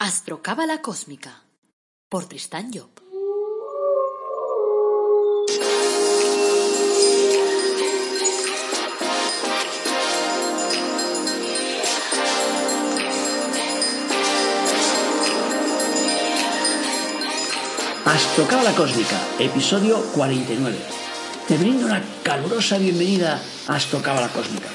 Astrocábala Cósmica por Tristán Job. Astrocábala Cósmica, episodio 49. Te brindo una calurosa bienvenida a Astrocábala Cósmica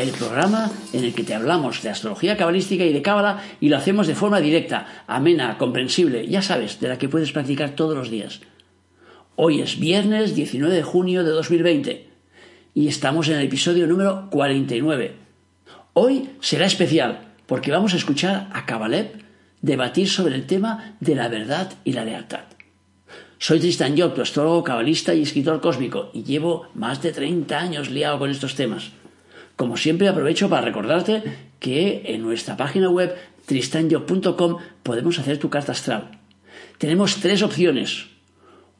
el programa en el que te hablamos de astrología cabalística y de cábala y lo hacemos de forma directa, amena, comprensible, ya sabes, de la que puedes practicar todos los días. Hoy es viernes 19 de junio de 2020 y estamos en el episodio número 49. Hoy será especial porque vamos a escuchar a Kabalev debatir sobre el tema de la verdad y la lealtad. Soy Tristan Job, tu astrólogo cabalista y escritor cósmico, y llevo más de 30 años liado con estos temas. Como siempre aprovecho para recordarte que en nuestra página web tristanyo.com podemos hacer tu carta astral. Tenemos tres opciones.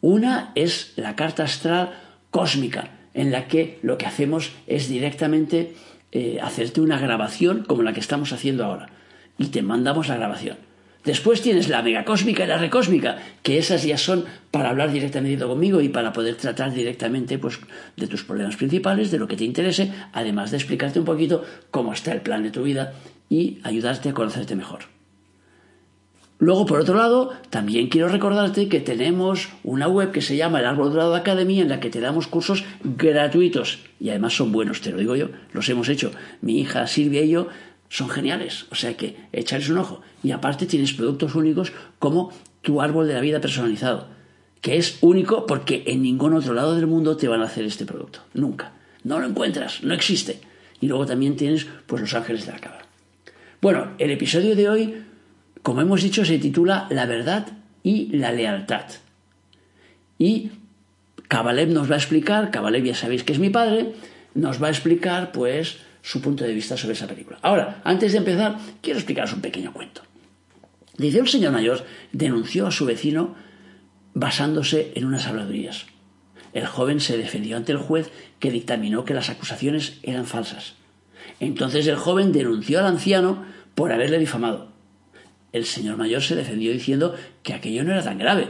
Una es la carta astral cósmica, en la que lo que hacemos es directamente eh, hacerte una grabación como la que estamos haciendo ahora. Y te mandamos la grabación. Después tienes la megacósmica y la recósmica, que esas ya son para hablar directamente conmigo y para poder tratar directamente pues, de tus problemas principales, de lo que te interese, además de explicarte un poquito cómo está el plan de tu vida y ayudarte a conocerte mejor. Luego, por otro lado, también quiero recordarte que tenemos una web que se llama El Árbol Dorado Academy en la que te damos cursos gratuitos y además son buenos, te lo digo yo, los hemos hecho mi hija Silvia y yo son geniales. O sea que echarles un ojo. Y aparte tienes productos únicos como tu árbol de la vida personalizado, que es único porque en ningún otro lado del mundo te van a hacer este producto. Nunca. No lo encuentras, no existe. Y luego también tienes pues los ángeles de la cabra. Bueno, el episodio de hoy, como hemos dicho, se titula La verdad y la lealtad. Y Kabalev nos va a explicar, Kabalev ya sabéis que es mi padre, nos va a explicar pues su punto de vista sobre esa película. Ahora, antes de empezar, quiero explicaros un pequeño cuento. Dice un señor mayor denunció a su vecino basándose en unas habladurías. El joven se defendió ante el juez que dictaminó que las acusaciones eran falsas. Entonces el joven denunció al anciano por haberle difamado. El señor mayor se defendió diciendo que aquello no era tan grave,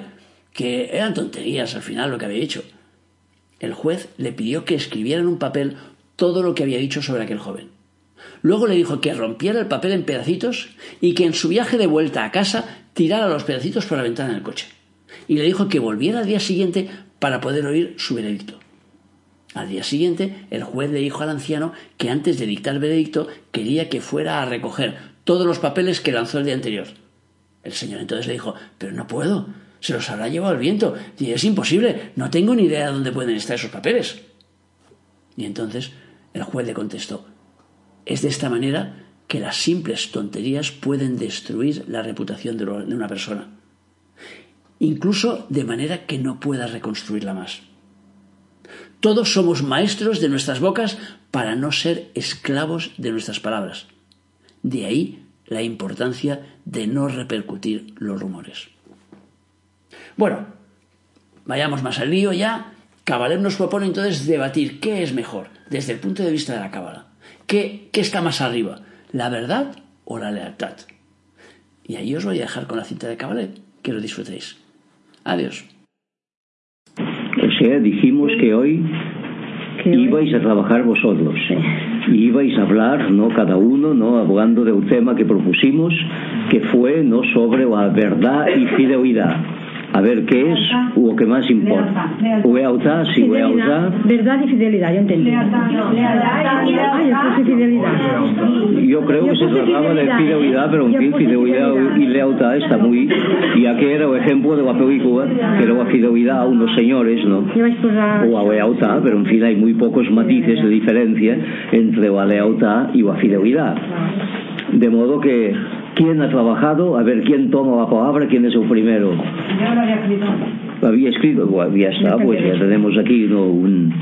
que eran tonterías al final lo que había hecho. El juez le pidió que escribiera en un papel todo lo que había dicho sobre aquel joven. Luego le dijo que rompiera el papel en pedacitos y que en su viaje de vuelta a casa tirara los pedacitos por la ventana del coche. Y le dijo que volviera al día siguiente para poder oír su veredicto. Al día siguiente, el juez le dijo al anciano que antes de dictar el veredicto quería que fuera a recoger todos los papeles que lanzó el día anterior. El señor entonces le dijo, pero no puedo, se los habrá llevado el viento, y es imposible, no tengo ni idea de dónde pueden estar esos papeles. Y entonces el juez le contestó, es de esta manera que las simples tonterías pueden destruir la reputación de una persona, incluso de manera que no pueda reconstruirla más. Todos somos maestros de nuestras bocas para no ser esclavos de nuestras palabras. De ahí la importancia de no repercutir los rumores. Bueno, vayamos más al lío ya Kabalev nos propone entonces debatir qué es mejor desde el punto de vista de la Cábala. ¿Qué, ¿Qué, está más arriba? ¿La verdad o la lealtad? Y ahí os voy a dejar con la cinta de Kabalev. Que lo disfrutéis. Adiós. O sea, dijimos que hoy ibais a trabajar vosotros y ibais a hablar, no cada uno, no hablando de un tema que propusimos, que fue no sobre la verdad y fidelidad a ver qué es o que más importa. Lealtad, sí, lealtad. Verdad y fidelidad, yo entendí. Ay, fidelidad. Yo creo que se trataba de fidelidad, pero en fin, fidelidad y lealtad está muy. Y aquí era el ejemplo de la película, que era la fidelidad a unos señores, ¿no? O a lealtad, pero en fin, hay muy pocos matices de diferencia entre la lealtad y la fidelidad. De modo que quién ha trabajado, a ver quién toma la palabra, quién es el primero. Yo lo había escrito. Había escrito, bueno, ya está, pues ya tenemos aquí ¿no? un...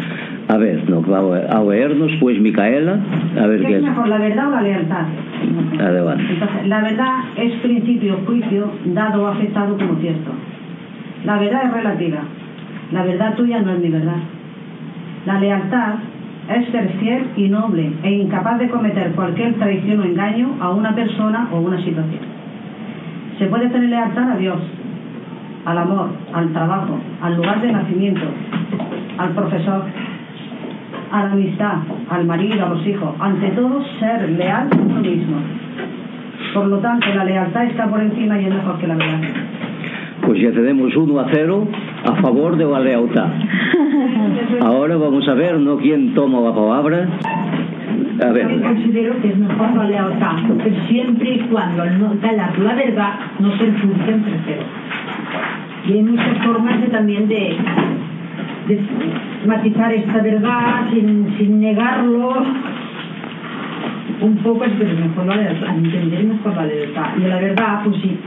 A ver, no, a leernos, pues Micaela, a ver ¿Qué es mejor, la verdad o la lealtad? Adelante. Entonces, la verdad es principio juicio dado o aceptado como cierto. La verdad es relativa. La verdad tuya no es mi verdad. La lealtad es ser fiel y noble e incapaz de cometer cualquier traición o engaño a una persona o una situación. Se puede tener lealtad a Dios, al amor, al trabajo, al lugar de nacimiento, al profesor, a la amistad, al marido, a los hijos. Ante todo, ser leal a uno mismo. Por lo tanto, la lealtad está por encima y es mejor que la verdad. Pues ya tenemos uno a cero a favor de la lealtad. Ahora vamos a ver, ¿no? ¿Quién toma la palabra? A ver. Yo considero que es mejor la lealtad, siempre y cuando no, la, la verdad no perjudique en tercero. Y hay muchas formas de, también de, de matizar esta verdad sin, sin negarlo un poco es mejor la lealtad, entender mejor la lealtad. Y la verdad, pues sí,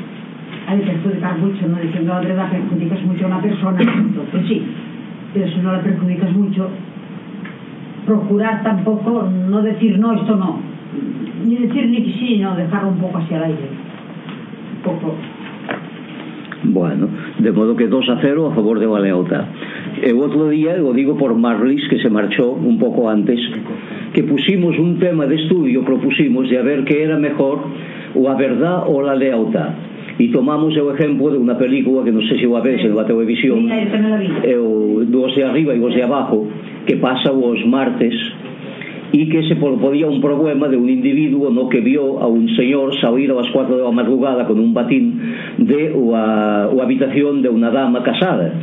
hay que perjudicar mucho, ¿no? Diciendo la verdad perjudicas mucho a una persona, pues sí, pero si no la perjudicas mucho, procurar tampoco no decir no, esto no, ni decir ni que sí, no, dejarlo un poco hacia el aire. Un poco. Bueno, de modo que 2 a 0 a favor de la lealtad. El otro día, lo digo por Marlis, que se marchó un poco antes, que pusimos un tema de estudio, propusimos de a ver qué era mejor, o la verdad o la lealtad. e tomamos o exemplo de unha película que non sei se o a ver, se no a televisión é o do Ose Arriba e o Ose Abajo que pasa os martes e que se podía un problema de un individuo no que vio a un señor sair ás 4 da madrugada con un batín de a, a habitación de unha dama casada.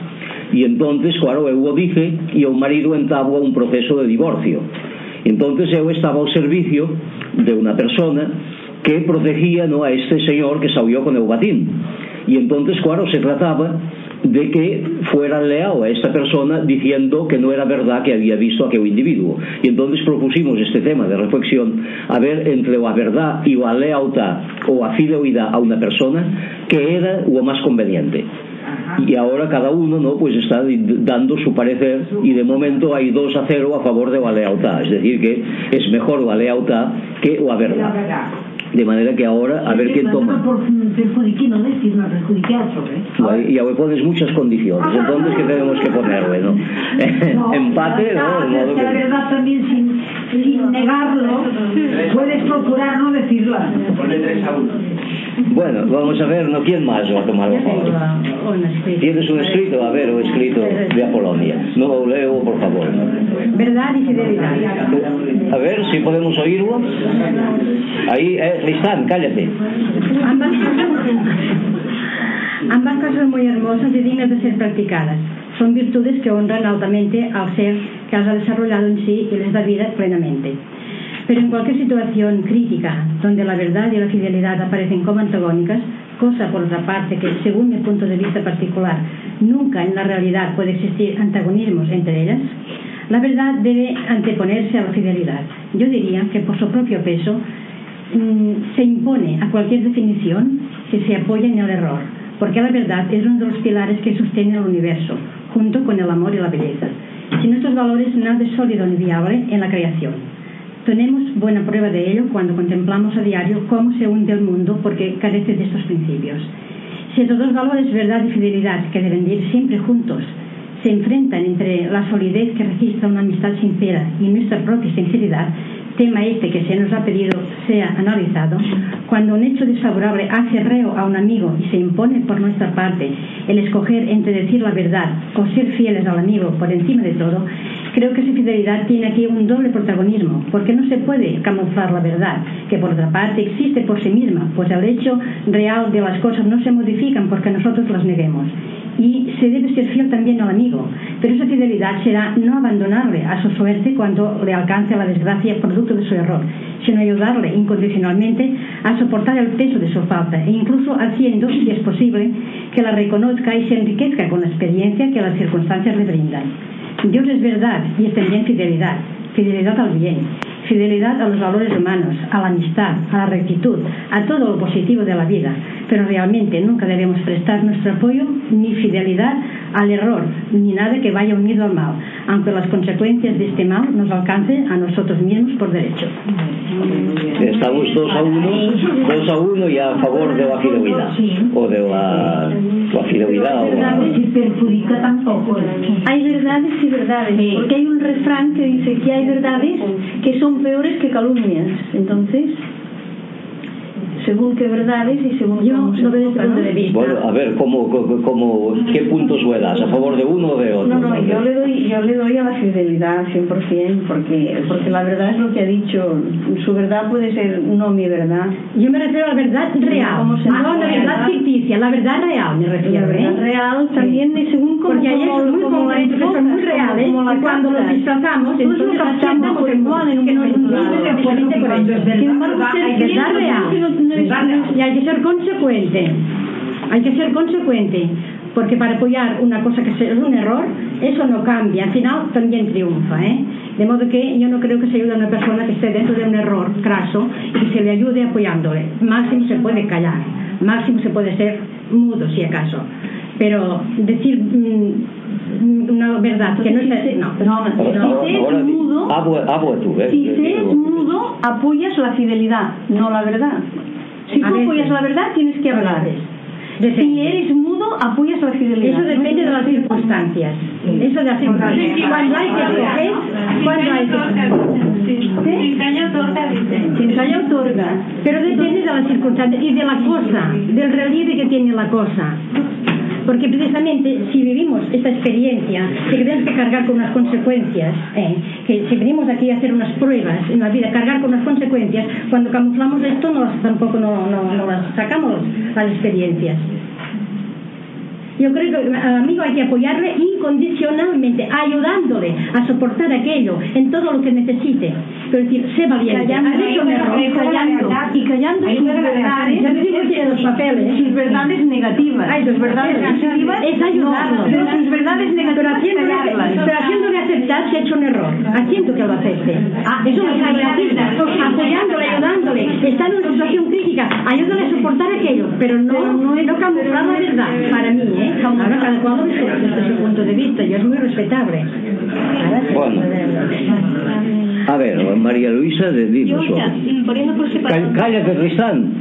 E entonces, claro, eu o dice e o marido entabua un proceso de divorcio. Entonces eu estaba ao servicio de unha persona que protegía ¿no? a este señor que salió con el batín y entonces, claro, se trataba de que fuera leal a esta persona diciendo que no era verdad que había visto a aquel individuo. Y entonces propusimos este tema de reflexión a ver entre la verdad y la lealtad o la fidelidad a una persona que era lo más conveniente y ahora cada uno no pues está dando su parecer y de momento hay dos a cero a favor de la lealtad. Es decir que es mejor la lealtad que la verdad de manera que ahora a ver quién toma por perjudique no decir no perjudique a otro ¿eh? y ahora pones muchas condiciones entonces que tenemos que ponerle ¿no? no empate ¿no? De modo que la verdad también sin, sin negarlo puedes procurar no decirla bueno, vamos a ver, ¿no? ¿quién más va a tomar la palabra? ¿Tienes un escrito? A ver, un escrito de Apolonia. No lo leo, por favor. Verdad y fidelidad. A ver si podemos oírlo. Ahí, eh, Tristán, cállate. Ambas ambas cosas muy hermosas y dignas de ser practicadas. Son virtudes que honran altamente al ser que las ha desarrollado en sí y les da vida plenamente. Pero en cualquier situación crítica donde la verdad y la fidelidad aparecen como antagónicas, cosa por otra parte que, según mi punto de vista particular, nunca en la realidad puede existir antagonismos entre ellas, la verdad debe anteponerse a la fidelidad. Yo diría que por su propio peso mmm, se impone a cualquier definición que se apoye en el error, porque la verdad es uno de los pilares que sostiene el universo, junto con el amor y la belleza. Sin estos valores nada es sólido ni viable en la creación. Tenemos buena prueba de ello cuando contemplamos a diario cómo se hunde el mundo porque carece de estos principios. Si estos dos valores, verdad y fidelidad, que deben ir siempre juntos, se enfrentan entre la solidez que registra una amistad sincera y nuestra propia sinceridad, tema este que se nos ha pedido sea analizado, cuando un hecho desfavorable hace reo a un amigo y se impone por nuestra parte el escoger entre decir la verdad o ser fieles al amigo por encima de todo, creo que esa fidelidad tiene aquí un doble protagonismo, porque no se puede camuflar la verdad, que por otra parte existe por sí misma, pues el hecho real de las cosas no se modifican porque nosotros las neguemos y se debe ser fiel también al amigo, pero esa fidelidad será no abandonarle a su suerte cuando le alcance la desgracia producto de su error, sino ayudarle incondicionalmente a soportar el peso de su falta e incluso haciendo, si es posible, que la reconozca y se enriquezca con la experiencia que las circunstancias le brindan. Dios es verdad y es también fidelidad, fidelidad al bien, fidelidad a los valores humanos, a la amistad, a la rectitud, a todo lo positivo de la vida, pero realmente nunca debemos prestar nuestro apoyo ni fidelidad al error, ni nada que vaya unido al mal, aunque las consecuencias de este mal nos alcancen a nosotros mismos por derecho. Estamos dos a uno, dos a uno y a favor de la fidelidad, o de la, la fidelidad. O la... Hay verdades y verdades, porque hay un refrán que dice que hay verdades que son peores que calumnias. Entonces, según qué verdades y según Yo cómo se lo veo desde punto ¿no? de vista. Bueno, a ver, ¿cómo, cómo, qué puntos le das? ¿A favor de uno o de otro? No, no, yo le doy, yo le doy a la fidelidad 100%, porque, porque la verdad es lo que ha dicho. Su verdad puede ser no mi verdad. Yo me refiero a la verdad real, ¿Cómo se no a la verdad ficticia, la verdad real me La refiero. verdad ¿eh? real también, y según cómo, Porque hay hechos muy la reales la y cuando captas. disfrazamos, Entonces lo captamos igual en un que no, momento no dado. eso. Sin embargo, Hay ser Y hay que ser consecuente. Hay que ser consecuente. Porque para apoyar una cosa que es un error, eso no cambia. Al final también triunfa. ¿eh? De modo que yo no creo que se ayude a una persona que esté dentro de un error craso y se le ayude apoyándole. Máximo se puede callar. Máximo se puede ser mudo, si acaso. Pero decir mm, una verdad que no es... No, no, Ahora, Si se es mudo- ¿eh? Si se es mudo, apoyas la fidelidad, no la verdad. Si tú apoyas la verdad, tienes que hablar. Si eres mudo, apoyas la fidelidad. Eso depende de las circunstancias. Eso de las circunstancias. Cuando hay que escoger, cuando hay que Sin calla otorga. Pero depende de las circunstancias y de la cosa, del relieve que tiene la cosa. Porque precisamente si vivimos esta experiencia, que tenemos que cargar con unas consecuencias, ¿eh? que si venimos aquí a hacer unas pruebas en la vida, cargar con unas consecuencias, cuando camuflamos esto no tampoco no, no- no las sacamos las experiencias. Yo creo que al amigo hay que apoyarle incondicionalmente, ayudándole a soportar aquello en todo lo que necesite. Pero decir, sé valiente, Callando, has hecho un error, callando, y callando sus verdades. Ya te digo que los papeles. sus verdades negativas. Ay, sus verdades positivas, es ayudarlo. no, pero sus verdades negativas, pero haciéndole aceptar si ha hecho un error, haciendo que lo acepte. Ah, eso es realista. Apoyándole, ayudándole. Está en una situación crítica, ayúdale a soportar aquello, pero no, no, no camuflar la verdad. Para mí, ¿eh? Ahora cada cual desde, desde su punto de vista y es muy respetable. Bueno. A ver, María Luisa, de dinos. mm, Cállate, Tristán.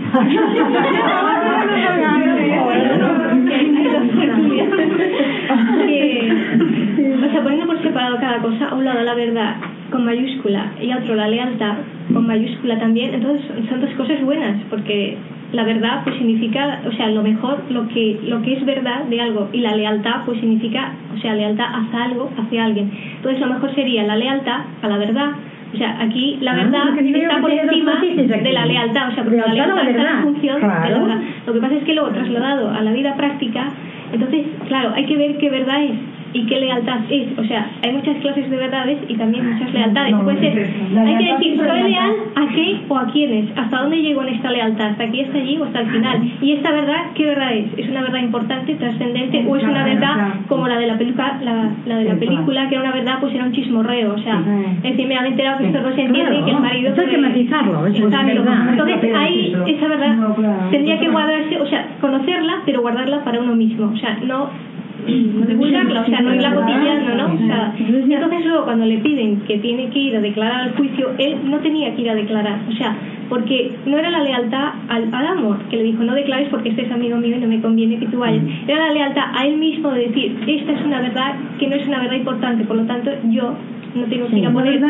o sea, poniendo por separado cada cosa, a un lado la verdad con mayúscula y a otro la lealtad con mayúscula también, entonces son dos cosas buenas, porque la verdad pues significa, o sea, lo mejor, lo que, lo que es verdad de algo, y la lealtad pues significa, o sea, lealtad hacia algo, hacia alguien. Entonces lo mejor sería la lealtad a la verdad. O sea, aquí la Ah, verdad está por encima de la lealtad, o sea, porque la Lealtad la está en función de Claro. la verdad. Lo que pasa es que luego trasladado a la vida práctica, entonces, claro, hay que ver qué verdad es y qué lealtad es. O sea, hay muchas clases de verdades y también muchas lealtades. Puede ser, hay que decir, ¿soy leal a qué o a quiénes? ¿Hasta dónde llego en esta lealtad? ¿Hasta aquí, hasta allí o hasta el final? Y esta verdad, ¿qué verdad es? ¿Es una verdad importante, trascendente o es una verdad como la de la película, la, la de la película que era una verdad, pues era un chismorreo? O sea, es decir, me han enterado que esto no se entiende y que el marido... Hay que matizarlo, eso. Entonces ahí esa verdad tendría que guardarse, o sea, conocerla, pero guardarla para uno mismo, o sea, no no divulgarla, o sea, no irla cotillando, ¿no? O sea, entonces luego cuando le piden que tiene que ir a declarar al juicio, él no tenía que ir a declarar, o sea, porque no era la lealtad al, al amor, que le dijo, no declares porque este es amigo mío y no me conviene que tú vayas, era la lealtad a él mismo de decir, esta es una verdad que no es una verdad importante, por lo tanto yo no tengo que ir a poner es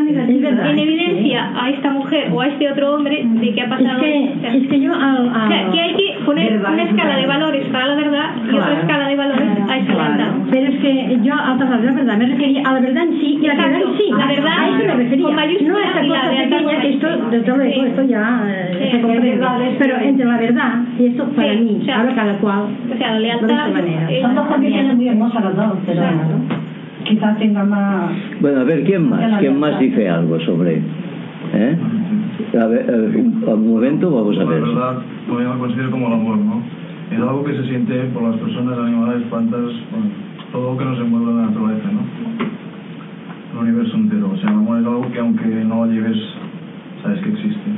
verdad, en evidencia a esta mujer o a este otro hombre de que ha Es pasado que, o sea, es que yo al, al- o sea, que hay que poner una escala de valores para la verdad y otra escala de valores a esa lealtad. Pero es que yo al pasar de la verdad me refería a la verdad en sí y la verdad en sí. La verdad a eso me refería. no a la cosa pequeña que esto, desde luego, Sí. esto ya eh, Sí. se comprende. Pero entre la verdad y esto para Sí, mí, ahora cada cual. O sea, la de lealtad esa manera. es Son dos condiciones muy hermosas las dos, pero quizás tenga más... Bueno, a ver, ¿quién más? ¿Quién más dice algo sobre...? ¿Eh? A ver, eh, un momento, vamos a La ver. verdad, bueno, yo lo considero como el amor, ¿no? Es algo que se siente por las personas, animales, plantas, bueno, todo lo que nos envuelve en la naturaleza, ¿no? El universo entero. O sea, el amor es algo que aunque no lo lleves, sabes que existe.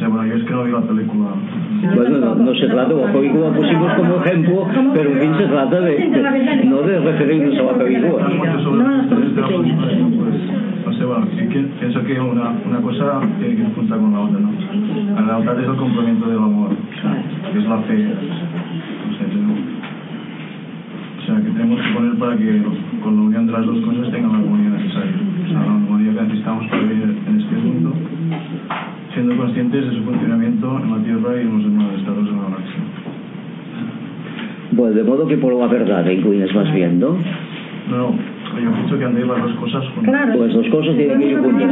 Sea, bueno, yo es que no vi la película. Bueno, no, no se trata, la película pusimos como ejemplo, pero en fin se trata de, de- no de referirnos a la película. No este pues, no sé, bueno, pienso que una, una cosa tiene que ir junta con la otra, ¿no? La lealtad es el complemento del amor, que es la fe, no sé, o sea, que tenemos que poner para que con la unión de las dos cosas tengan la armonía necesaria. O sea, la armonía que necesitamos para vivir en este mundo. Si siendo conscientes de su funcionamiento en la Tierra y en los demás estados de la galaxia. Bueno, de modo que por la verdad incluyes más bien, ¿no? No, yo pienso que andéis las dos cosas juntas. Claro. Pues dos cosas tienen que ir juntas.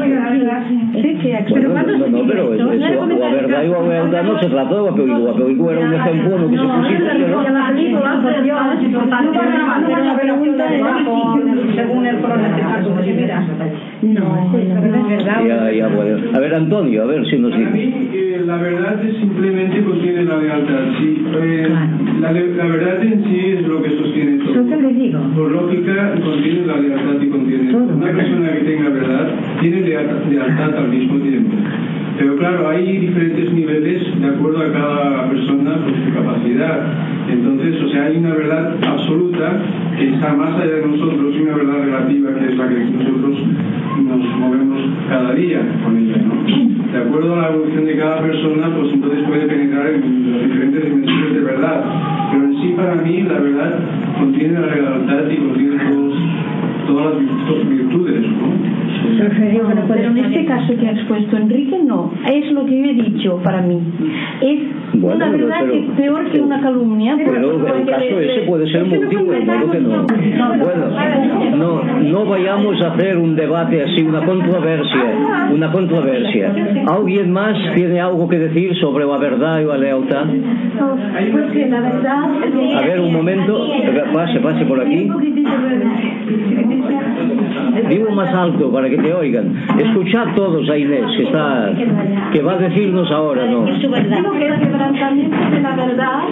Sí, sí, Bueno, pero no, no, pero es, es, la verdad y la lealtad no se trata de la película. La película era un ejemplo en lo que se pusiste, ¿no? la película, pero la pregunta es mira. No, es verdad. Ya, ya, bueno. A ver, Antonio, a ver si nos Para dice. mí, eh, la verdad es simplemente contiene la lealtad. Sí, eh, la, la verdad en sí es lo que sostiene todo. Le digo. Por lógica, contiene la lealtad y contiene todo. Una persona que tenga verdad tiene leal- lealtad al mismo tiempo. Pero claro, hay diferentes niveles de acuerdo a cada persona con su capacidad. Entonces, o sea, hay una verdad absoluta que está más allá de nosotros y una verdad relativa que es la que nosotros nos movemos cada día con ella, ¿no? De acuerdo a la evolución de cada persona, pues entonces puede penetrar en las diferentes dimensiones de verdad. Pero en sí, para mí, la verdad contiene la lealtad y contiene todos, todas las virtu- virtudes, ¿no? Pero en este caso que ha expuesto Enrique, no. Es lo que yo he dicho para mí. Es Bueno, una verdad pero- que es peor que una calumnia. Pero el caso ese puede ser que no ¿no? Que no. Bueno, no, no vayamos a hacer un debate así, una controversia, una controversia. ¿Alguien más tiene algo que decir sobre la verdad y la lealtad? Pues que la verdad. A ver, un momento, pase, pase por aquí. Digo más alto para que te oigan. Escuchad todos a Inés, que está, que va a decirnos ahora, ¿no? Digo que el quebrantamiento de la verdad,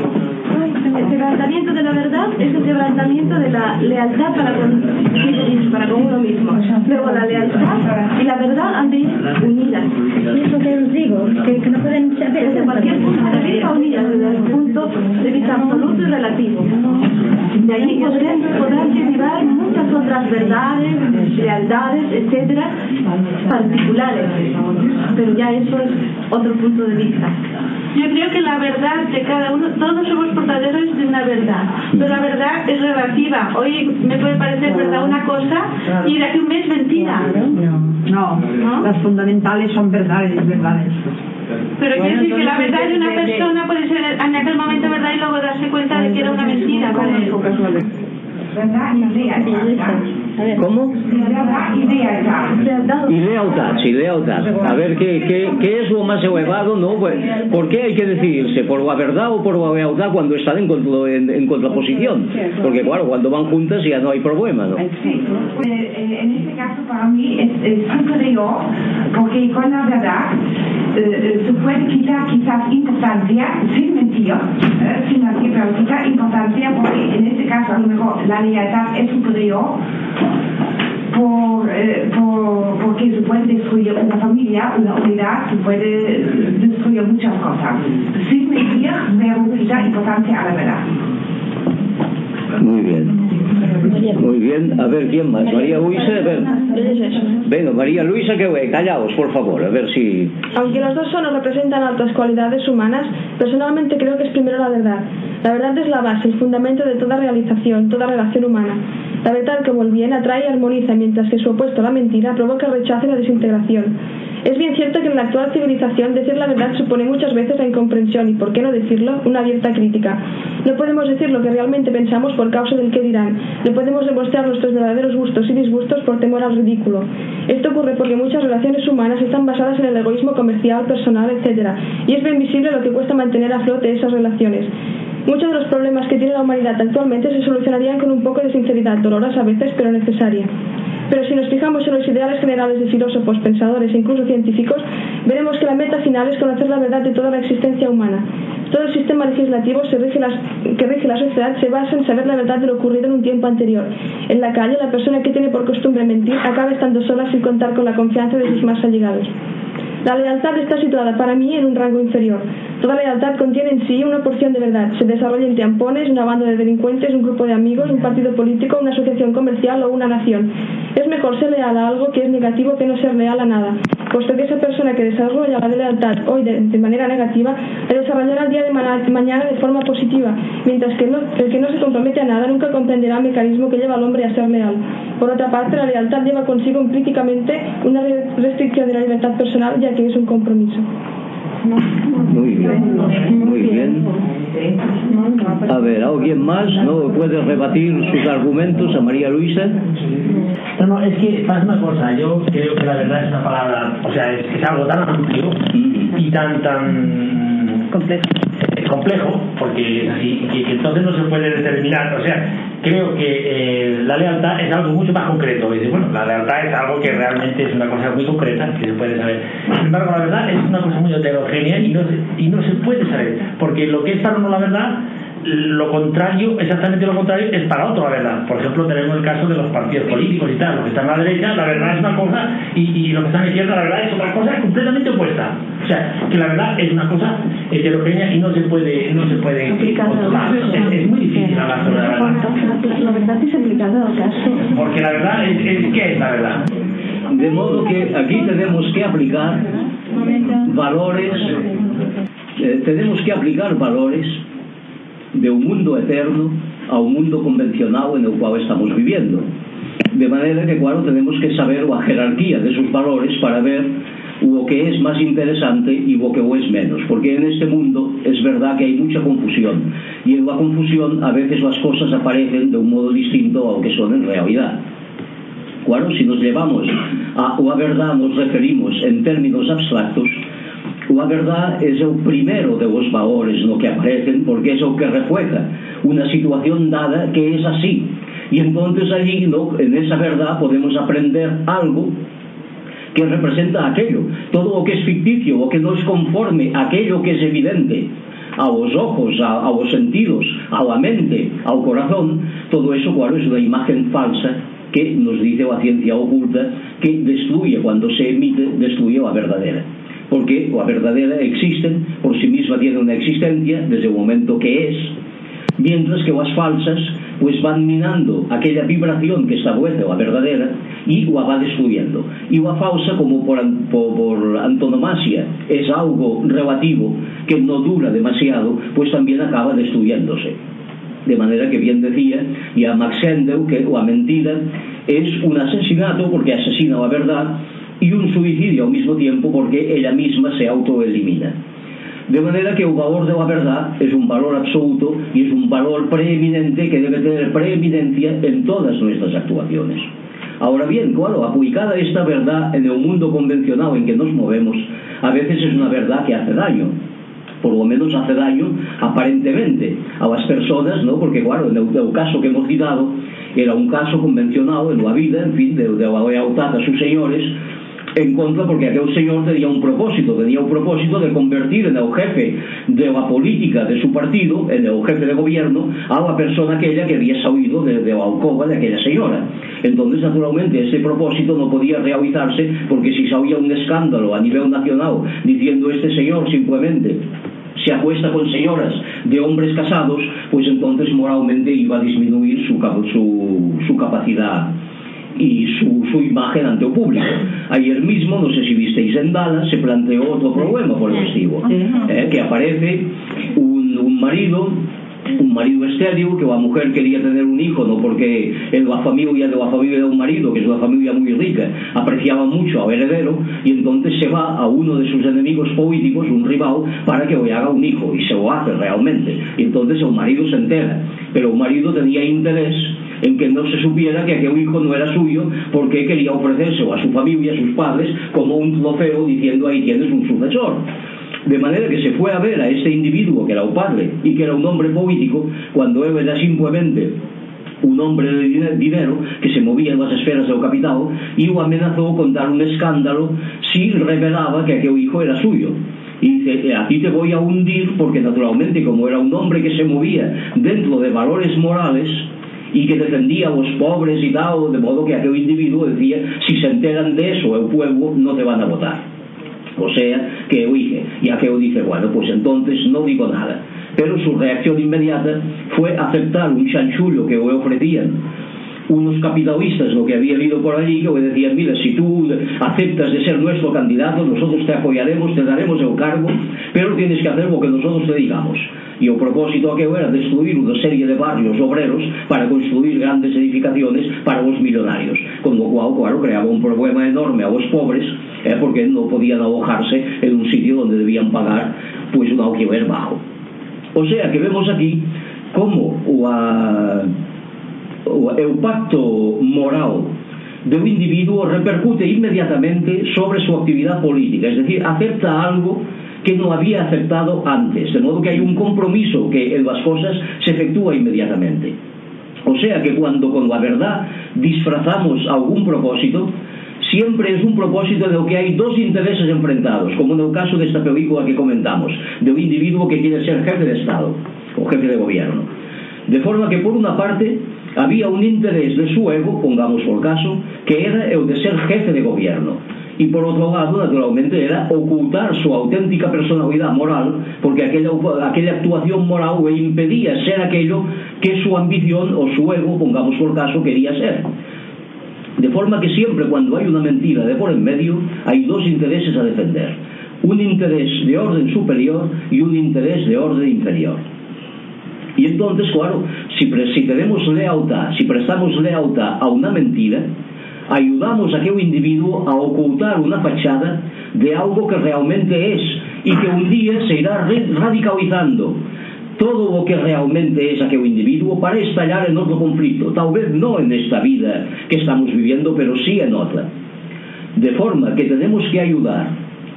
el quebrantamiento de la verdad es el quebrantamiento de la lealtad para con, para con uno mismo. Luego la lealtad y la verdad han de ir unidas. Y eso que os digo, que, que no pueden ser Desde cualquier punto de vista unidas, desde el punto de vista absoluto y relativo. De ahí podrán, podrán derivar muchas otras verdades, lealtades, etcétera, particulares. Pero ya eso es otro punto de vista. Yo creo que la verdad de cada uno, todos somos portadores de una verdad, pero la verdad es relativa. Hoy me puede parecer verdad una cosa y de aquí a un mes mentira. No, las fundamentales son verdades, verdades. Pero quiero decir que la verdad de una persona puede ser en aquel momento verdad y luego darse cuenta de que era una mentira. ¿vale? ¿Cómo? Y lealtad, sí, lealtad. A ver, ¿qué, qué, qué es lo más elevado? ¿no? Pues, ¿Por qué hay que decidirse? ¿Por la verdad o por la lealtad cuando están en, contra- en, en contraposición? Porque, claro, cuando van juntas ya no hay problema, ¿no? En este caso para mí es, es superior porque con la verdad eh, eh, se puede quitar quizás importancia sin mentir, eh, sin mentir, pero quitar importancia porque en este caso a lo mejor la lealtad es superior por, por, porque se puede destruir una familia, una unidad, se puede destruir muchas cosas. Sin mentir, pero quitar importancia a la verdad. Muy bien. Muy bien. A ver, ¿quién más? María Luisa, a ver. Venga, María Luisa, que ve, callaos, por favor, a ver si... Aunque los dos sonos representan altas cualidades humanas, personalmente creo que es primero la verdad. La verdad es la base, el fundamento de toda realización, toda relación humana. La verdad, como el bien, atrae y armoniza, mientras que su opuesto, la mentira, provoca rechazo y la desintegración. Es bien cierto que en la actual civilización decir la verdad supone muchas veces la incomprensión y, por qué no decirlo, una abierta crítica. No podemos decir lo que realmente pensamos por causa del que dirán. No podemos demostrar nuestros verdaderos gustos y disgustos por temor al ridículo. Esto ocurre porque muchas relaciones humanas están basadas en el egoísmo comercial, personal, etc. Y es bien visible lo que cuesta mantener a flote esas relaciones. Muchos de los problemas que tiene la humanidad actualmente se solucionarían con un poco de sinceridad, dolorosa a veces, pero necesaria. Pero si nos fijamos en los ideales generales de filósofos, pensadores e incluso científicos, veremos que la meta final es conocer la verdad de toda la existencia humana. Todo el sistema legislativo que rige la sociedad se basa en saber la verdad de lo ocurrido en un tiempo anterior. En la calle, la persona que tiene por costumbre mentir acaba estando sola sin contar con la confianza de sus más allegados. La lealtad está situada para mí en un rango inferior. Toda lealtad contiene en sí una porción de verdad. Se desarrolla entre ampones, una banda de delincuentes, un grupo de amigos, un partido político, una asociación comercial o una nación. Es mejor ser leal a algo que es negativo que no ser leal a nada. Puesto que esa persona que desarrolla la lealtad hoy de, manera negativa la desarrollará el día de mañana de forma positiva, mientras que el que no se compromete a nada nunca comprenderá el mecanismo que lleva al hombre a ser leal. Por otra parte, la lealtad lleva consigo implícitamente una restricción de la libertad personal, ya que es un compromiso. Muy bien, muy bien. A ver, ¿alguien más no puede rebatir sus argumentos a María Luisa? No, no, es que pasa una cosa, yo creo que la verdad es una palabra, o sea, es, es algo tan amplio y tan, tan complejo complejo, porque así, que, entonces no se puede determinar. O sea, creo que eh, la lealtad es algo mucho más concreto. Y bueno, la lealtad es algo que realmente es una cosa muy concreta, que se puede saber. Sin embargo, la verdad es una cosa muy heterogénea y no y no se puede saber, porque lo que es para uno la verdad lo contrario, exactamente lo contrario, es para otro la verdad. Por ejemplo, tenemos el caso de los partidos políticos y tal. Los que están a la derecha, la verdad es una cosa, y, y los que están a la izquierda, la verdad es otra cosa completamente opuesta. O sea, que la verdad es una cosa heterogénea y no se puede, no se puede controlar. Es, es, muy difícil hablar sobre la verdad. La verdad es aplicada al caso. Porque la verdad es, es ¿qué es la verdad? De modo que aquí tenemos que aplicar valores, eh, tenemos que aplicar valores de un mundo eterno a un mundo convencional en el cual estamos viviendo. De manera que, claro, tenemos que saber la jerarquía de sus valores para ver lo que es más interesante y lo que es menos. Porque en este mundo es verdad que hay mucha confusión. Y en la confusión a veces las cosas aparecen de un modo distinto a lo que son en realidad. Claro, si nos llevamos a la verdad, nos referimos en términos abstractos, la verdad es el primero de los valores ¿no? que aparecen porque es el que refleja una situación dada que es así. Y entonces allí, en esa verdad, podemos aprender algo que representa aquello. Todo lo que es ficticio o que no es conforme a aquello que es evidente a los ojos, a, a, los sentidos, a la mente, al corazón, todo eso, claro, es una imagen falsa que nos dice la ciencia oculta que destruye, cuando se emite, destruye la verdadera porque la verdadera existe, por sí misma tiene una existencia desde el momento que es, mientras que las falsas pues van minando aquella vibración que establece la verdadera y la va destruyendo. Y la falsa, como por, antonomasia es algo relativo que no dura demasiado, pues también acaba destruyéndose. De manera que bien decía ya Max Sendel que la mentira es un asesinato porque asesina la verdad y un suicidio al mismo tiempo porque ella misma se autoelimina. De manera que el valor de la verdad es un valor absoluto y es un valor preeminente que debe tener preeminencia en todas nuestras actuaciones. Ahora bien, claro, aplicada esta verdad en el mundo convencional en que nos movemos, a veces es una verdad que hace daño. Por lo menos hace daño aparentemente a las personas, ¿no? Porque, claro, en el, caso que hemos citado, era un caso convencional en la vida, en fin, de, de la lealtad a sus señores, en contra porque aquel señor tenía un propósito, tenía un propósito de convertir en el jefe de la política de su partido, en el jefe de gobierno, a la persona aquella que había salido de, de la alcoba de aquella señora. Entonces, naturalmente, ese propósito no podía realizarse porque si salía un escándalo a nivel nacional diciendo este señor simplemente se acuesta con señoras de hombres casados, pues entonces moralmente iba a disminuir su, su, su capacidad y su, su, imagen ante el público. Ayer mismo, no sé si visteis en Dallas, se planteó otro problema por el festivo, eh, que aparece un, un marido un marido estéril, que la mujer quería tener un hijo, no porque en la familia de la familia de un marido, que es una familia muy rica, apreciaba mucho al heredero, y entonces se va a uno de sus enemigos políticos, un rival, para que le haga un hijo, y se lo hace realmente. Y entonces el marido se entera, pero el marido tenía interés en que no se supiera que aquel hijo no era suyo porque quería ofrecerse a su familia, a sus padres, como un trofeo diciendo ahí tienes un sucesor. De manera que se fue a ver a este individuo que era un padre y que era un hombre político cuando él era simplemente un hombre de dinero que se movía en las esferas del capital y lo amenazó con dar un escándalo si revelaba que aquel hijo era suyo y dice, a ti te voy a hundir porque naturalmente como era un hombre que se movía dentro de valores morales y que defendía a los pobres y tal, de modo que aquel individuo decía, si se enteran de eso el pueblo no te van a votar. O sea, que dije, y aquel dice, bueno, pues entonces no digo nada. Pero su reacción inmediata fue aceptar un chanchullo que le ofrecían unos capitalistas, lo que había habido por allí, que decían, mira, si tú aceptas de ser nuestro candidato, nosotros te apoyaremos, te daremos el cargo, pero tienes que hacer lo que nosotros te digamos. Y el propósito aquello era destruir una serie de barrios obreros para construir grandes edificaciones para los millonarios, con lo cual, claro, creaba un problema enorme a los pobres, eh, porque no podían alojarse en un sitio donde debían pagar pues un alquiler bajo. O sea que vemos aquí cómo la o pacto moral de un individuo repercute inmediatamente sobre su actividad política, es decir, acepta algo que no había aceptado antes, de modo que hay un compromiso que en las cosas se efectúa inmediatamente. O sea que cuando con la verdad disfrazamos algún propósito, siempre es un propósito de lo que hay dos intereses enfrentados, como en el caso de esta película que comentamos, de un individuo que quiere ser jefe de Estado o jefe de gobierno. De forma que, por unha parte, había un interés de su ego, pongamos por caso, que era o de ser jefe de gobierno, e por outro lado, naturalmente, era ocultar súa auténtica personalidade moral, porque aquella, aquella actuación moral o impedía ser aquello que su ambición o su ego, pongamos por caso, quería ser. De forma que siempre cuando hay una mentira de por en medio, hay dos intereses a defender. Un interés de orden superior y un interés de orden inferior. Y entonces, claro, si, si tenemos lealtad, si prestamos lealtad a una mentira, ayudamos a aquel individuo a ocultar una fachada de algo que realmente es y que un día se irá radicalizando todo lo que realmente es aquel individuo para estallar en otro conflicto, tal vez no en esta vida que estamos viviendo, pero sí en otra. De forma que tenemos que ayudar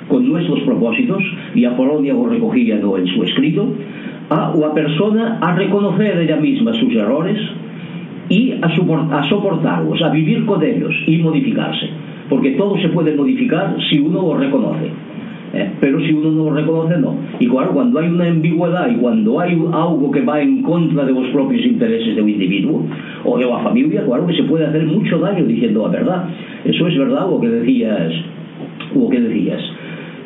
con nuestros propósitos, y Apolonia lo recogía en su escrito, a la persona a reconocer ella misma sus errores y a, a soportarlos, a vivir con ellos y modificarse. Porque todo se puede modificar si uno lo reconoce. ¿eh? Pero si uno no lo reconoce, no. Y claro, cuando hay una ambigüedad y cuando hay algo que va en contra de los propios intereses de un individuo o de la familia, claro que se puede hacer mucho daño diciendo la verdad. Eso es verdad lo que decías. Lo que decías.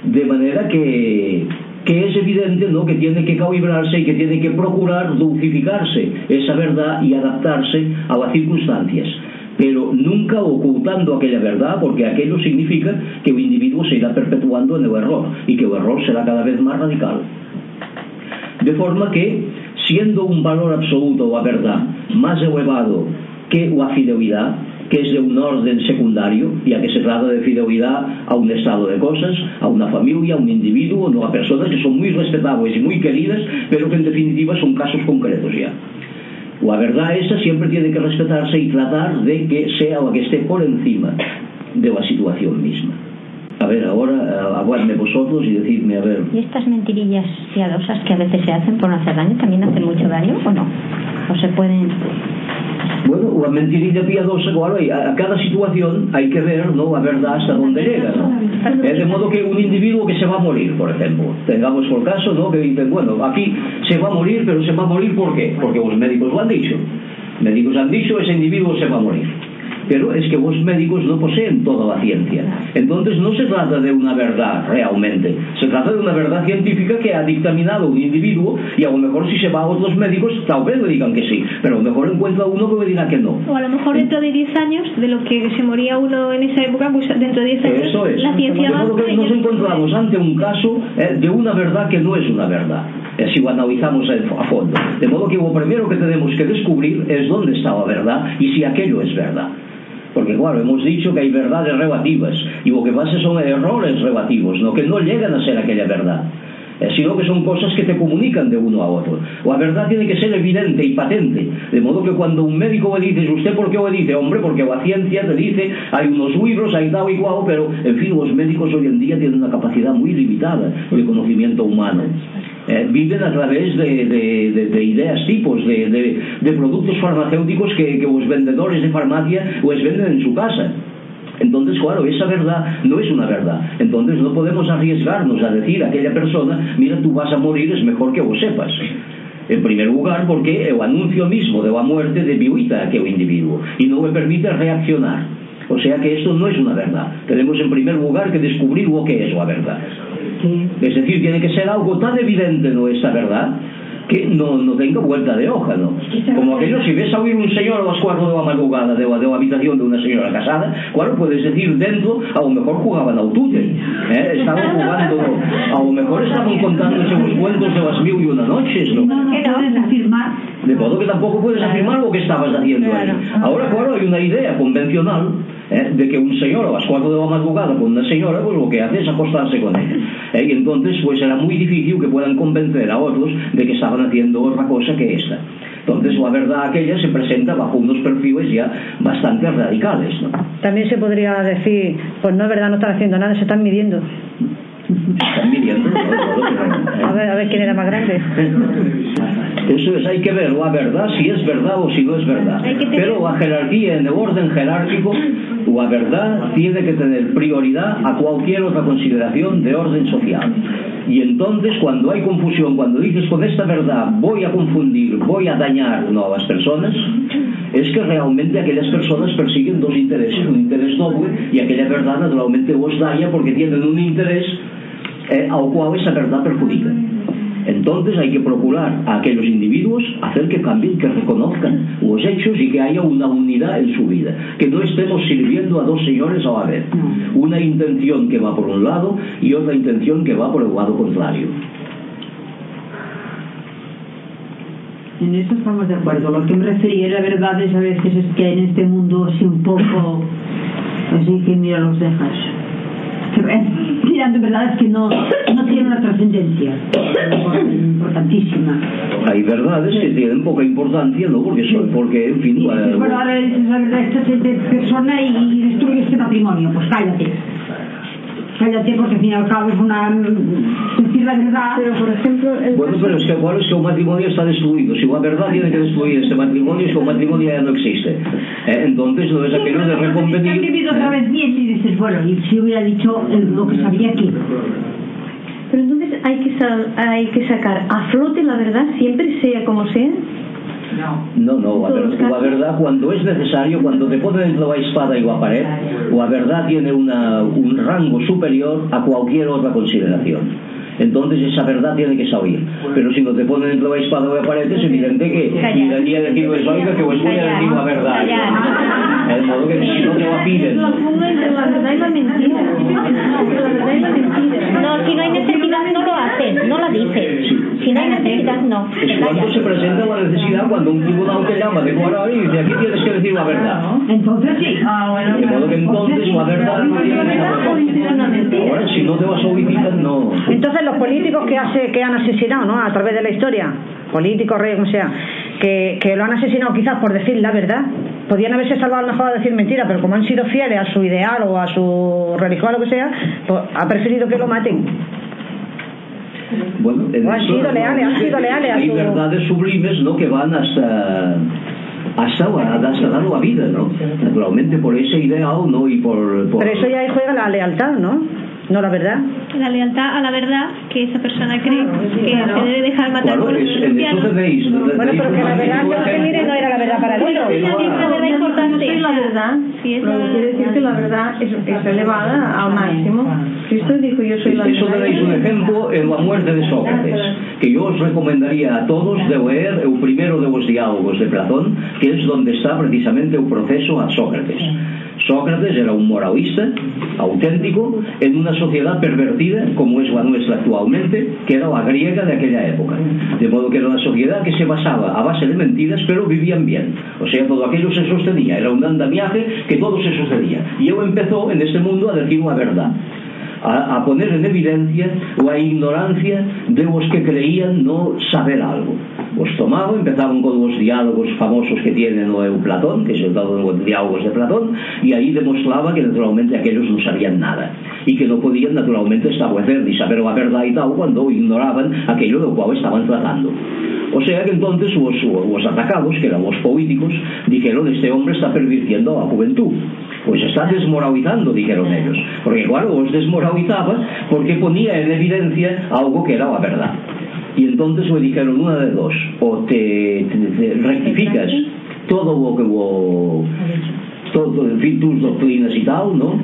De manera que que es evidente ¿no? que tiene que calibrarse y que tiene que procurar dulcificarse esa verdad y adaptarse a las circunstancias pero nunca ocultando aquella verdad porque aquello significa que el individuo se irá perpetuando en el error y que el error será cada vez más radical de forma que siendo un valor absoluto la verdad más elevado que la fidelidad que es de un orden secundario, ya que se trata de fidelidad a un estado de cosas, a una familia, a un individuo, no a personas que son muy respetables y muy queridas, pero que en definitiva son casos concretos ya. La verdad esa siempre tiene que respetarse y tratar de que sea la que esté por encima de la situación misma. A ver, ahora eh, aguadme vosotros y decidme, a ver. ¿Y estas mentirillas piadosas que a veces se hacen por no hacer daño también hacen mucho daño o no? ¿O se pueden Bueno, a mentirilla piadosa, claro, a, a cada situación hai que ver, no, a verdade hasta onde llega, no? É de modo que un individuo que se va a morir, por exemplo, tengamos por caso, no, que dicen, bueno, aquí se va a morir, pero se va a morir por qué? Porque os médicos lo han dicho. Médicos han dicho, ese individuo se va a morir. Pero es que vos médicos no poseen toda la ciencia. Entonces no se trata de una verdad realmente, se trata de una verdad científica que ha dictaminado un individuo y a lo mejor si se va a otros médicos tal vez le digan que sí, pero a lo mejor encuentra uno que le diga que no. O a lo mejor dentro de 10 años, de lo que se moría uno en esa época, pues dentro de 10 años Eso es. la ciencia modo que nos encontramos ante un caso eh, de una verdad que no es una verdad, eh, si lo analizamos a fondo. De modo que lo primero que tenemos que descubrir es dónde está la verdad y si aquello es verdad. Porque claro, hemos dicho que hay verdades relativas y lo que pasa son errores relativos, ¿no? que no llegan a ser aquella verdad sino que son cosas que te comunican de uno a otro. La verdad tiene que ser evidente y patente, de modo que cuando un médico le dice, ¿usted por qué o dice? Hombre, porque la ciencia te dice, hay unos libros, hay tal y cual, pero, en fin, los médicos hoy en día tienen una capacidad muy limitada de conocimiento humano. Eh, viven a través de, de, de, de ideas tipos, de, productos farmacéuticos que, que los vendedores de farmacia les venden en su casa. Entonces, claro, esa verdad no es una verdad. Entonces no podemos arriesgarnos a decir a aquella persona, mira, tú vas a morir, es mejor que lo sepas. En primer lugar, porque el anuncio mismo de la muerte debilita a aquel individuo y no le permite reaccionar. O sea que esto no es una verdad. Tenemos en primer lugar que descubrir lo que es la verdad. Es decir, tiene que ser algo tan evidente no esta verdad que no, no tenga vuelta de hoja, ¿no? Como que si ves a oír un señor aos cuatro da madrugada de, de habitación de unha señora casada, claro, podes decir dentro, ao mejor jugaban al tute, eh? estaban jugando, ao mejor estaban contándose los cuentos de las mil y una noches, non? No, no, afirmar. De modo que tampouco puedes afirmar o que estabas haciendo ahí. Ahora, claro, hai unha idea convencional ¿eh? de que un señor a las 4 de la madrugada con una señora, pues lo que hace es acostarse con ella. ¿eh? Y entonces, pues será muy difícil que puedan convencer a otros de que estaban haciendo otra cosa que esta. Entonces, la verdad aquella se presenta bajo unos perfiles ya bastante radicales. ¿no? También se podría decir, pues no es verdad, no están haciendo nada, se están midiendo. Están midiendo. A ver, a ver quién era más grande. Eso es, hay que ver la verdad, si es verdad o si no es verdad. Pero la jerarquía, en el orden jerárquico, la verdad tiene que tener prioridad a cualquier otra consideración de orden social. Y entonces, cuando hay confusión, cuando dices con esta verdad voy a confundir, voy a dañar no, a las personas, es que realmente aquellas personas persiguen dos intereses, un interés doble, y aquella verdad naturalmente os daña porque tienen un interés eh, al cual esa verdad perjudica. Entonces hay que procurar a aquellos individuos hacer que cambien, que reconozcan los hechos y que haya una unidad en su vida. Que no estemos sirviendo a dos señores a la vez. Una intención que va por un lado y otra intención que va por el lado contrario. En eso estamos de acuerdo. Lo que me refería era verdades a veces es que en este mundo así un poco así que mira los dejas. considerando verdades que no, no tienen una trascendencia importantísima. Hay verdades que tienen poca importancia, ¿no? Porque, son, porque en fin... Sí. Bueno, ahora dices la verdad, esta persona y destruye este patrimonio, pues cállate. Cállate porque al fin y al cabo es una... decir la verdad. Pero, por ejemplo, el Bueno, pero es que igual es que un matrimonio está destruido. Si la verdad tiene que destruir este matrimonio, es que un matrimonio ya no existe. Eh, Entonces no es aquello de Te han reconvenir. vivido otra vez bien y dices, bueno, y si hubiera dicho eh, lo que sabía aquí. Pero entonces hay que, sa- hay que sacar a flote la verdad, siempre sea como sea. No, no, la, ver- la verdad cuando es necesario, cuando te ponen entre la espada y la pared, la verdad tiene una, un rango superior a cualquier otra consideración. Entonces esa verdad tiene que salir. Pero si no te ponen entre la espada y la pared, es evidente que y de a decirles, oiga, que os voy a decir la verdad. De modo que si no te la piden. Lo pongo entre la verdad y la mentira. Entre la verdad y la mentira. No, si no hay necesidad no lo haces, no la dices. Si no hay necesidad no. Es cuando se presenta la necesidad, cuando un tribunal te llama de fuera y dice, aquí tienes que decir la verdad. Entonces sí. De modo que entonces la verdad no tiene Ahora, si no te la solicitan, no. Entonces los políticos que, hace, que han asesinado ¿no? a través de la historia, políticos, reyes, como sea, que, que lo han asesinado quizás por decir la verdad, podían haberse salvado mejor a decir mentira, pero como han sido fieles a su ideal o a su religión o lo que sea, pues ha preferido que lo maten. Bueno, en No, han eso, sido leales, han sido leales a Hay su- verdades sublimes, ¿no? Que van hasta hasta, hasta dar la vida, ¿no? Naturalmente por ese ideal, ¿no? Y por, por Pero eso ya ahí juega la lealtad, ¿no? No la verdad. La lealtad a la verdad que esa persona cree que se debe dejar matar Claro, por es, en eso tenéis. Bueno, pero que la verdad que usted mire no era la verdad para el otro. Sí, la verdad importante. Sí, la verdad. Sí, es la- quiere decir que la verdad es, es elevada al máximo. eso tenéis un ejemplo en la muerte de Sócrates, que yo os recomendaría a todos de leer el primero de los diálogos de Platón, que es donde está precisamente el proceso a Sócrates. Sócrates era un moralista auténtico en una sociedad pervertida como es la nuestra actualmente, que era la griega de aquella época. De modo que era una sociedad que se basaba a base de mentiras, pero vivían bien. O sea, todo aquello se sostenía, era un andamiaje que todo se sucedía. Y él empezó en este mundo a decir la verdad a, a poner en evidencia la ignorancia de los que creían no saber algo. Os tomaba, empezaban con los diálogos famosos que tiene Noeu Platón, que se llamaban los diálogos de Platón, y ahí demostraba que naturalmente aquellos no sabían nada, y que no podían naturalmente establecer ni saber la verdad y tal cuando ignoraban aquello de lo cual estaban tratando. O sea que entonces los, los atacados, que eran los políticos, dijeron, este hombre está pervirtiendo a la juventud. Pois está desmoralizando, dijeron ellos. Porque claro, os desmoralizaba porque ponía en evidencia algo que era la verdad. Y entonces le dijeron una de dos, o te, te, te rectificas todo lo que vos... todo, en fin, tus doctrinas y tal, ¿no?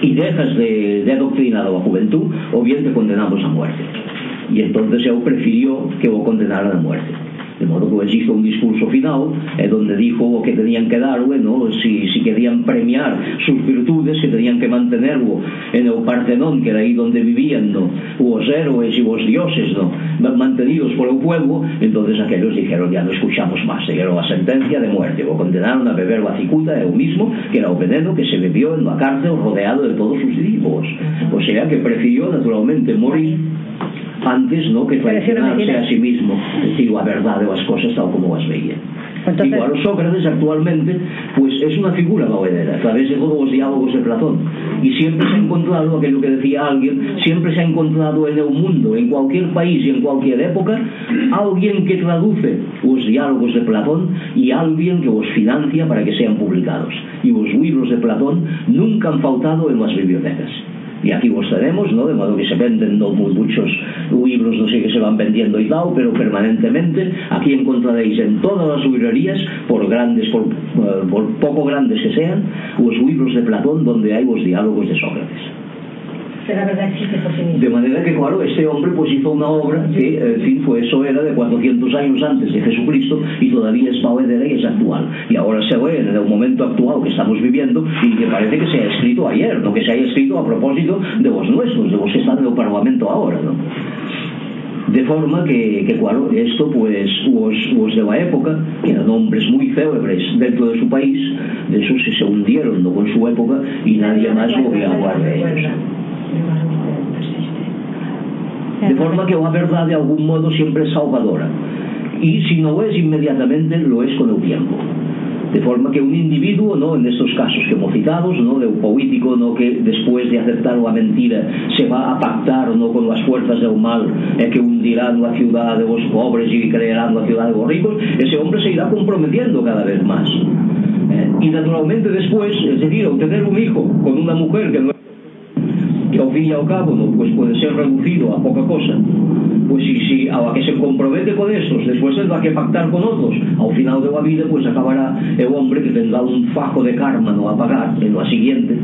Y dejas de, de adoctrinar a la juventud, o bien te condenamos a muerte. Y entonces él prefirió que lo condenaran a muerte. De modo que pues, hizo un discurso final eh, donde dijo que tenían que dar, bueno, si, si querían premiar sus virtudes, que tenían que mantenerlo en el Partenón, que era ahí donde vivían, no? los héroes y los dioses, no? mantenidos por el pueblo, entonces aquellos dijeron, ya no escuchamos más, dieron la sentencia de muerte, o condenaron a beber la cicuta o mismo, que era o veneno que se bebió en la cárcel rodeado de todos sus discípulos O sea que prefirió naturalmente morir antes no que traicionarse a sí mismo decir a verdade ou as cosas tal como as veía Entonces... Igual Sócrates actualmente pues es una figura valedera, través de todos los diálogos de Platón. Y siempre se ha encontrado, aquello que decía alguien, siempre se ha encontrado en el mundo, en cualquier país y en cualquier época, alguien que traduce los diálogos de Platón y alguien que los financia para que sean publicados. Y los libros de Platón nunca han faltado en las bibliotecas. Y aquí vos tenemos, ¿no? de modo que se venden ¿no? muchos libros, no sé, que se van vendiendo y tal, pero permanentemente aquí encontraréis en todas las librerías, por grandes, por, uh, por poco grandes que sean, los libros de Platón donde hay los diálogos de Sócrates será verdad existe José De manera que, claro, este hombre pues hizo una obra que, eh, en fin, fue eso era de 400 años antes de Jesucristo y todavía es valedera y es actual. Y ahora se ve en el momento actual que estamos viviendo y que parece que se ha escrito ayer, no que se haya escrito a propósito de los nuestros, de los que están en el Parlamento ahora, ¿no? De forma que, que, claro, esto pues vos, vos de la época, que eran hombres muy célebres dentro de su país, de esos que se hundieron ¿no? con su época y nadie más lo había hablar de ellos. De forma que la verdad de algún modo siempre es salvadora y si no es inmediatamente lo es con el tiempo de forma que un individuo ¿no? en estos casos que hemos citado ¿no? de un político ¿no? que después de aceptar la mentira se va a pactar ¿no? con las fuerzas del mal eh, que hundirán la ciudad de los pobres y crearán la ciudad de los ricos ese hombre se irá comprometiendo cada vez más eh, y naturalmente después es decir, obtener un hijo con una mujer que no que al fin y al cabo no, pues puede ser reducido a poca cosa. Pues si, si a que se compromete con estos después va que pactar con otros. Al final de la vida pues acabará el hombre que tendrá un fajo de karma no a pagar en la siguiente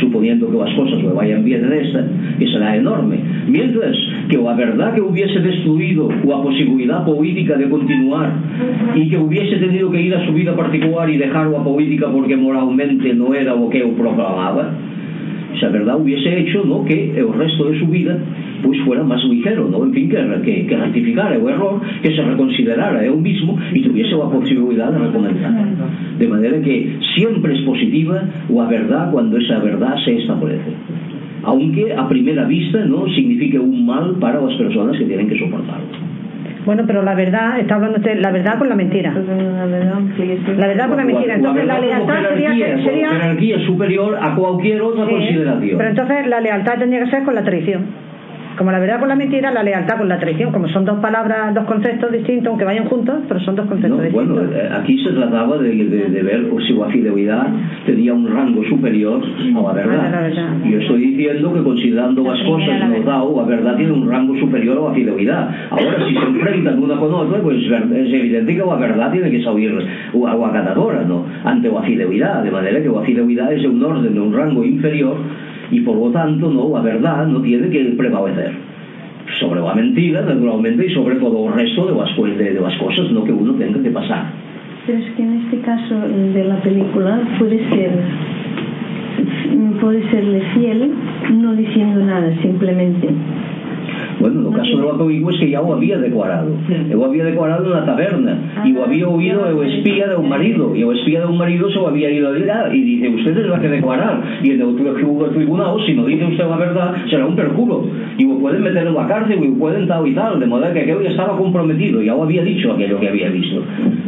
suponiendo que las cosas le vayan bien en esta que será enorme. Mientras que la verdad que hubiese destruido la posibilidad política de continuar y que hubiese tenido que ir a su vida particular y dejar la política porque moralmente no era lo que él proclamaba esa verdad hubiese hecho ¿no? que el resto de su vida pues fuera más ligero, ¿no? en fin, que, que, que rectificara el error, que se reconsiderara él mismo y tuviese la posibilidad de recomenzar. De manera que siempre es positiva la verdad cuando esa verdad se establece. Aunque a primera vista no signifique un mal para las personas que tienen que soportarlo. Bueno, pero la verdad, está hablando usted, la verdad con la mentira. La verdad con la mentira. Entonces la, lealtad sería, sería... jerarquía superior a cualquier otra sí, consideración. Pero entonces la lealtad tendría que ser con la traición como la verdad con la mentira, la lealtad con la traición, como son dos palabras, dos conceptos distintos, aunque vayan juntos, pero son dos conceptos no, distintos. Bueno, eh, aquí se trataba de, de, de, ver si la fidelidad tenía un rango superior a la verdad. La verdad. Yo estoy diciendo que considerando las cosas la nos dado, la verdad tiene un rango superior a la fidelidad. Ahora, si se enfrentan una con otra, pues es evidente que la verdad tiene que salir agua ganadora, ¿no? Ante la fidelidad, de manera que la fidelidad es un orden de un rango inferior y por lo tanto no la verdad no tiene que prevalecer. Sobre la mentira naturalmente y sobre todo el resto de las, de, de las cosas no que uno tenga que pasar. Pero es que en este caso de la película puede ser puede serle fiel no diciendo nada simplemente Bueno, no caso de Bacovico es que ya lo había declarado. Lo había declarado en la taberna y lo había oído el espía de un marido. Y el espía de un marido se lo había ido a declarar. Y dice, usted es la que declarar. Y en el tribunal, si no dice usted la verdad, será un perjuro. Y lo pueden meter en la cárcel y lo pueden tal y tal. De modo que aquello ya estaba comprometido. Ya lo había dicho aquello que había visto.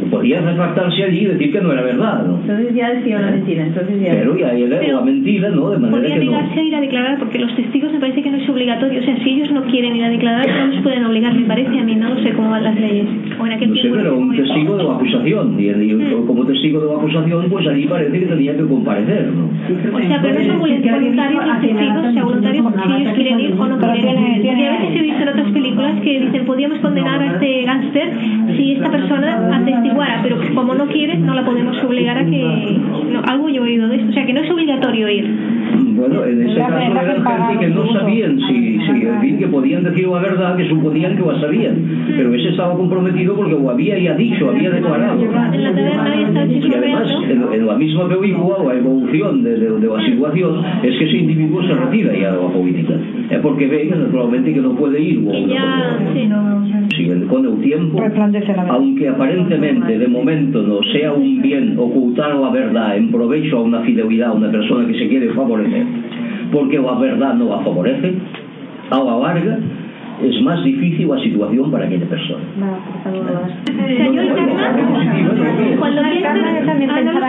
Podía retractarse allí y decir que no era verdad, ¿no? Entonces ya decía una mentira. Entonces ya... Pero ya era la mentira, ¿no? De manera podría que no. negarse a ir a declarar porque los testigos me parece que no es obligatorio. O sea, si ellos no quieren ir a declarar, no los pueden obligar, me parece a mí. No lo sé cómo van las leyes. O en aquel No sé, pero un testigo de la acusación. Y, y como testigo de la acusación, pues allí parece que tenía que comparecer, ¿no? O sea, pero no son voluntarios los testigos, o sea, voluntarios si ellos quieren ir o no quieren ir. Y a veces he visto en otras películas que dicen, podíamos condenar a este gángster si esta persona atestiguara pero como no quiere, no la podemos obligar a que. No, algo yo he oído de esto, o sea que no es obligatorio ir. Bueno, en ese caso eran gente que no sabían si, sería en fin, que podían decir la verdad que suponían que lo sabían. Pero ese estaba comprometido porque lo había ya dicho había declarado. y además en, en la misma película la evolución de, de, de la situación es que ese individuo se retira ya de la política. Es porque ve que naturalmente que no puede ir o que ya, sí. sí, con el tiempo aunque aparentemente de momento no sea un bien ocultar la verdad en provecho a una fidelidad a una persona que se quiere favorecer porque la verdad no la favorece a la larga es más difícil a situación para aquella persona. No, yo el karma, Cuando piensas, también pensaba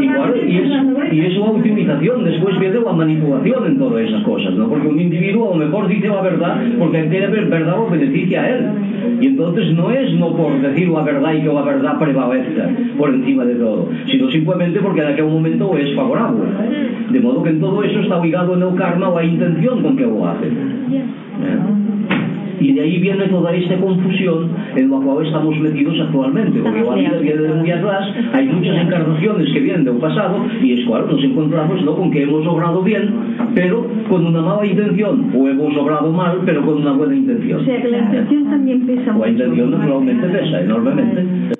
y, claro, y, es, y es una optimización, después viene la manipulación en todas esas cosas, ¿no? Porque un individuo a lo mejor dice la verdad porque entera verdad lo beneficia a él. Y entonces no es no por decir la verdad y que la verdad prevalezca por encima de todo, sino simplemente porque en aquel momento es favorable. De modo que en todo eso está ligado en el karma la intención con que lo hace. Y de ahí viene toda esta confusión en la cual estamos metidos actualmente, porque la vida viene de muy atrás, hay muchas encarnaciones que vienen del pasado y es claro, nos encontramos ¿no? con que hemos obrado bien, pero con una mala intención, o hemos obrado mal, pero con una buena intención. O sea que la intención también pesa La mucho. intención naturalmente pesa enormemente.